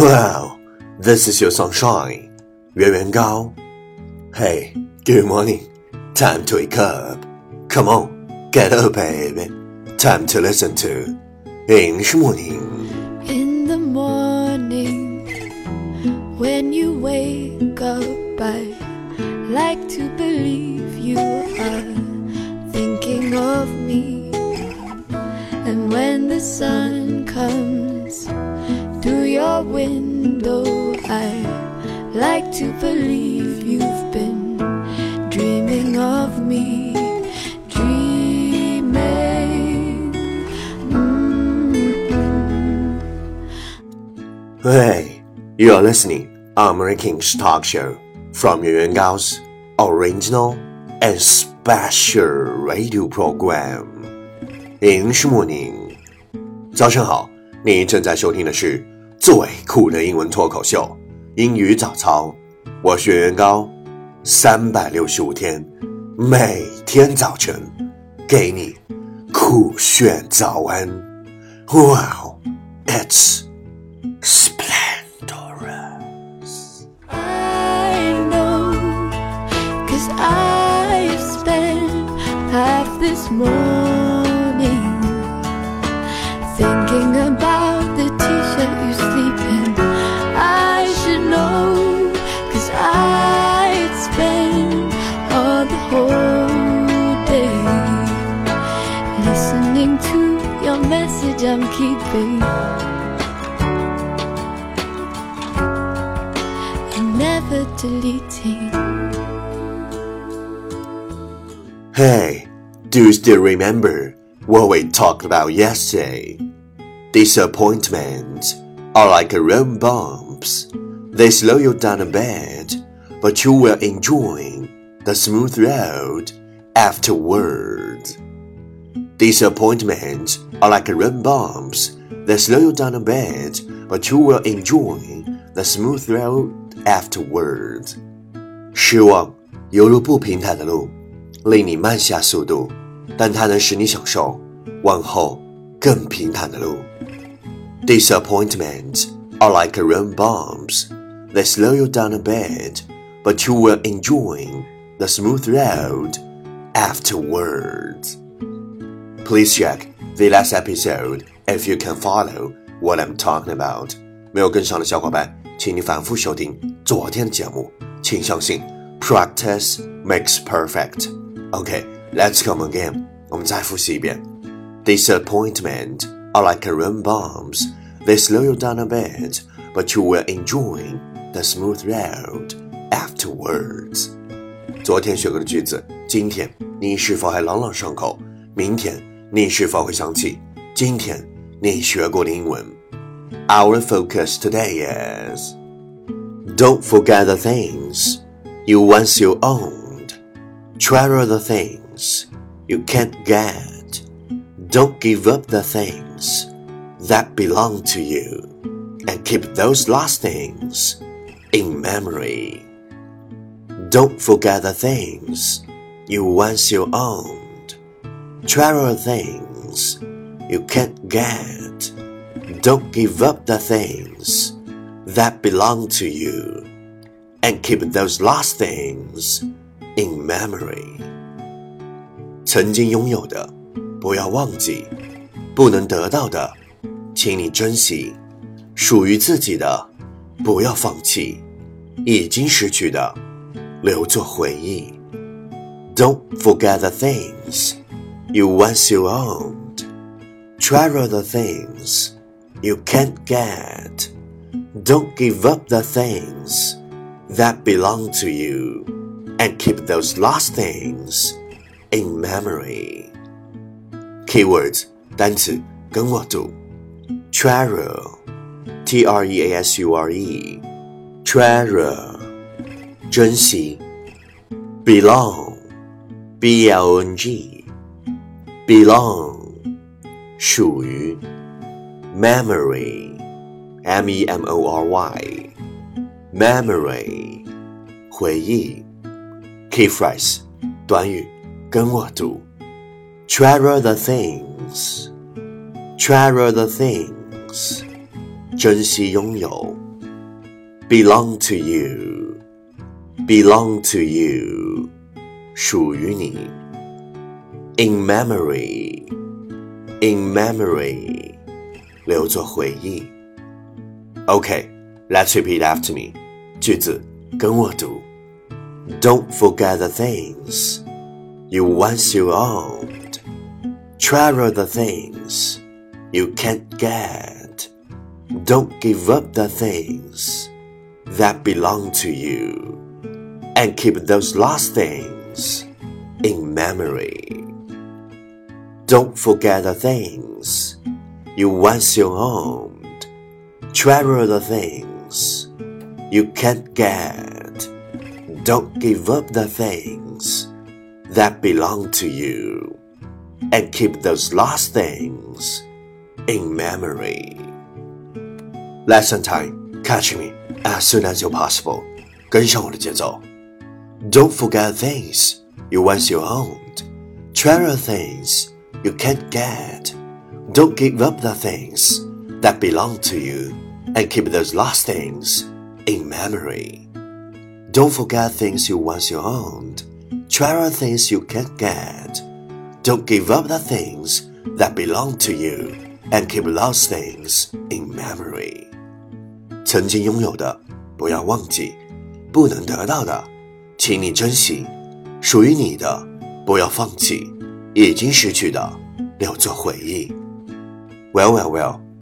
Wow, this is your sunshine. Yuan Yuan Gao. Hey, good morning. Time to wake up. Come on, get up, baby. Time to listen to English Morning. In the morning, when you wake up, I like to believe you are thinking of me. And when the sun comes, through your window, I like to believe you've been dreaming of me. Dreaming. Mm-hmm. Hey, you are listening American's talk show from Yuan Gao's original and special radio program. English Morning，早上好，你正在收听的是 最酷的英文脱口秀——英语早操。我是袁高，三百六十五天，每天早晨给你酷炫早安。Wow, it's splendorous. I know, cause I've spent half this morning deleting. Hey, do you still remember what we talked about yesterday? Disappointments are like road bumps. They slow you down a bit, but you will enjoy the smooth road afterwards. Disappointments are like road bumps. They slow you down a bit, but you will enjoy the smooth road afterwards. 失望犹如不平坦的路，令你慢下速度，但它能使你享受往后更平坦的路。Disappointments are like road bumps. They slow you down a bit, but you will enjoy the smooth road afterwards. Please check the last episode if you can follow what I'm talking about. 没有跟上的小伙伴，请你反复收听 昨天的节目。请相信，practice makes perfect. Okay, let's come again. 我们再复习一遍。Disappointment are like road bumps. They slow you down a bit, but you will enjoy the smooth road afterwards. 昨天学过的句子，今天你是否还朗朗上口？明天你是否会想起今天你学过的英文？Our focus today is Don't forget the things you once you owned. Treasure the things you can't get. Don't give up the things that belong to you. And keep those lost things in memory. Don't forget the things you once you owned. Treasure the things you can't get. Don't give up the things that belong to you. And keep those lost things in memory. 曾经拥有的，不要忘记；不能得到的，请你珍惜；属于自己的，不要放弃；已经失去的，留作回忆。Don't forget the things you once you owned. Treasure the things you can't get. Don't give up the things that belong to you. And keep those lost things in memory. Keywords 单词跟我读：treasure, t r e a s u r e, treasure，珍惜；belong, b l o n g, belong，属于；memory, m e m o r y, memory，回忆。Key phrase 短语跟我读：treasure the things, treasure the things，珍惜拥有 belong to you, belong to you，属于你。In memory, in memory，留作回忆。 Okay, let's repeat after me. 句子跟我读。Don't forget the things you once you owned. Treasure the things you can't get. Don't give up the things that belong to you. And keep those lost things in memory. Don't forget the things you once you owned. Treasure the things you can't get. Don't give up the things that belong to you. And keep those lost things in memory. Lesson time. Catch me as soon as you're possible. 跟上我的节奏。Don't forget things you once you owned. Treasure things you can't get. Don't give up the things that belong to you and keep those lost things in memory. Don't forget things you once you owned. Treasure things you can't get. Don't give up the things that belong to you and keep those things in memory. 曾经拥有的，不要忘记；不能得到的，请你珍惜；属于你的，不要放弃；已经失去的，留作回忆。Well, well, well.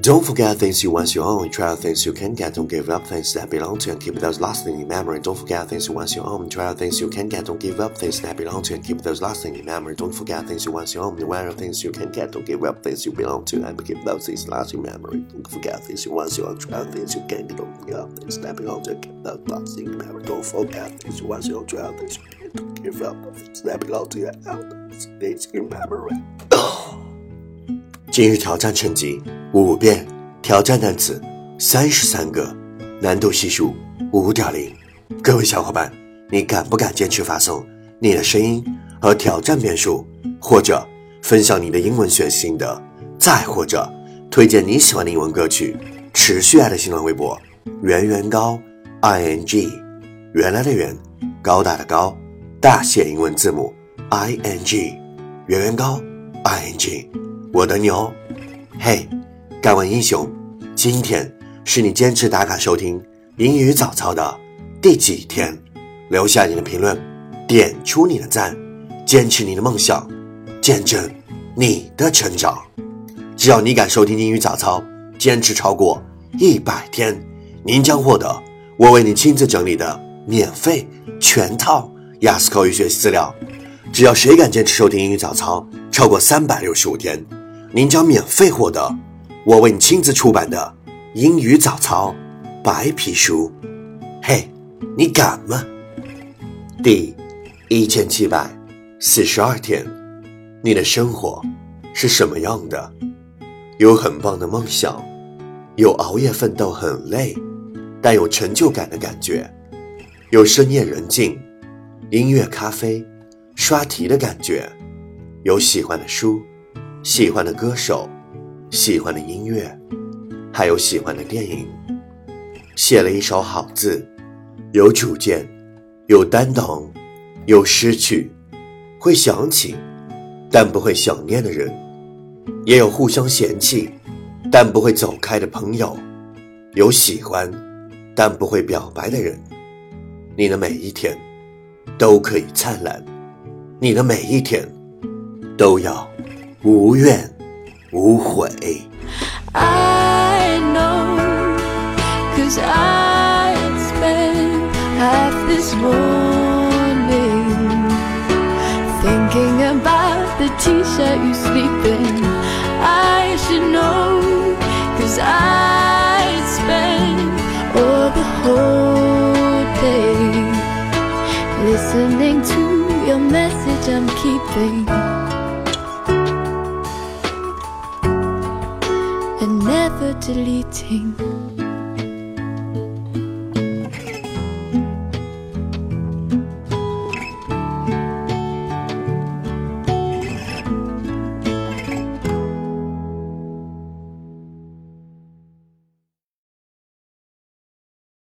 Don't forget things you once you own. Try out things you can get. Don't give up things that belong to and keep those lasting in memory. Don't forget things you once you own. Try out things you can get. Don't give up things that belong to and keep those lasting in memory. Don't forget things you once you own. Aware of things you can get. Don't give up things you belong to and keep those things lasting in memory. Don't forget things you once you own. Try out things you can get. Don't give up things that belong to you keep those lasting in memory. Don't forget things you once you own. Try out things you can. get, Don't give up things that belong to and keep those things in memory. 今日挑战成绩五遍，挑战单词三十三个，难度系数五点零。各位小伙伴，你敢不敢坚持发送你的声音和挑战遍数，或者分享你的英文学习心得，再或者推荐你喜欢的英文歌曲？持续爱的新浪微博圆圆高 i n g，原来的圆，高大的高，大写英文字母 i n g，圆圆高 i n g。我的牛，嘿，敢问英雄，今天是你坚持打卡收听英语早操的第几天？留下你的评论，点出你的赞，坚持你的梦想，见证你的成长。只要你敢收听英语早操，坚持超过一百天，您将获得我为你亲自整理的免费全套雅思口语学习资料。只要谁敢坚持收听英语早操超过三百六十五天。您将免费获得我为你亲自出版的英语早操白皮书。嘿，你敢吗？第一千七百四十二天，你的生活是什么样的？有很棒的梦想，有熬夜奋斗很累，但有成就感的感觉，有深夜人静、音乐、咖啡、刷题的感觉，有喜欢的书。喜欢的歌手，喜欢的音乐，还有喜欢的电影。写了一手好字，有主见，有担当，有失去，会想起，但不会想念的人，也有互相嫌弃，但不会走开的朋友，有喜欢，但不会表白的人。你的每一天都可以灿烂，你的每一天都要。无怨无悔。I know, cause I spent half this morning thinking about the t shirt you sleep in. I should know, cause I spent all the whole day listening to your message I'm keeping. Never deleting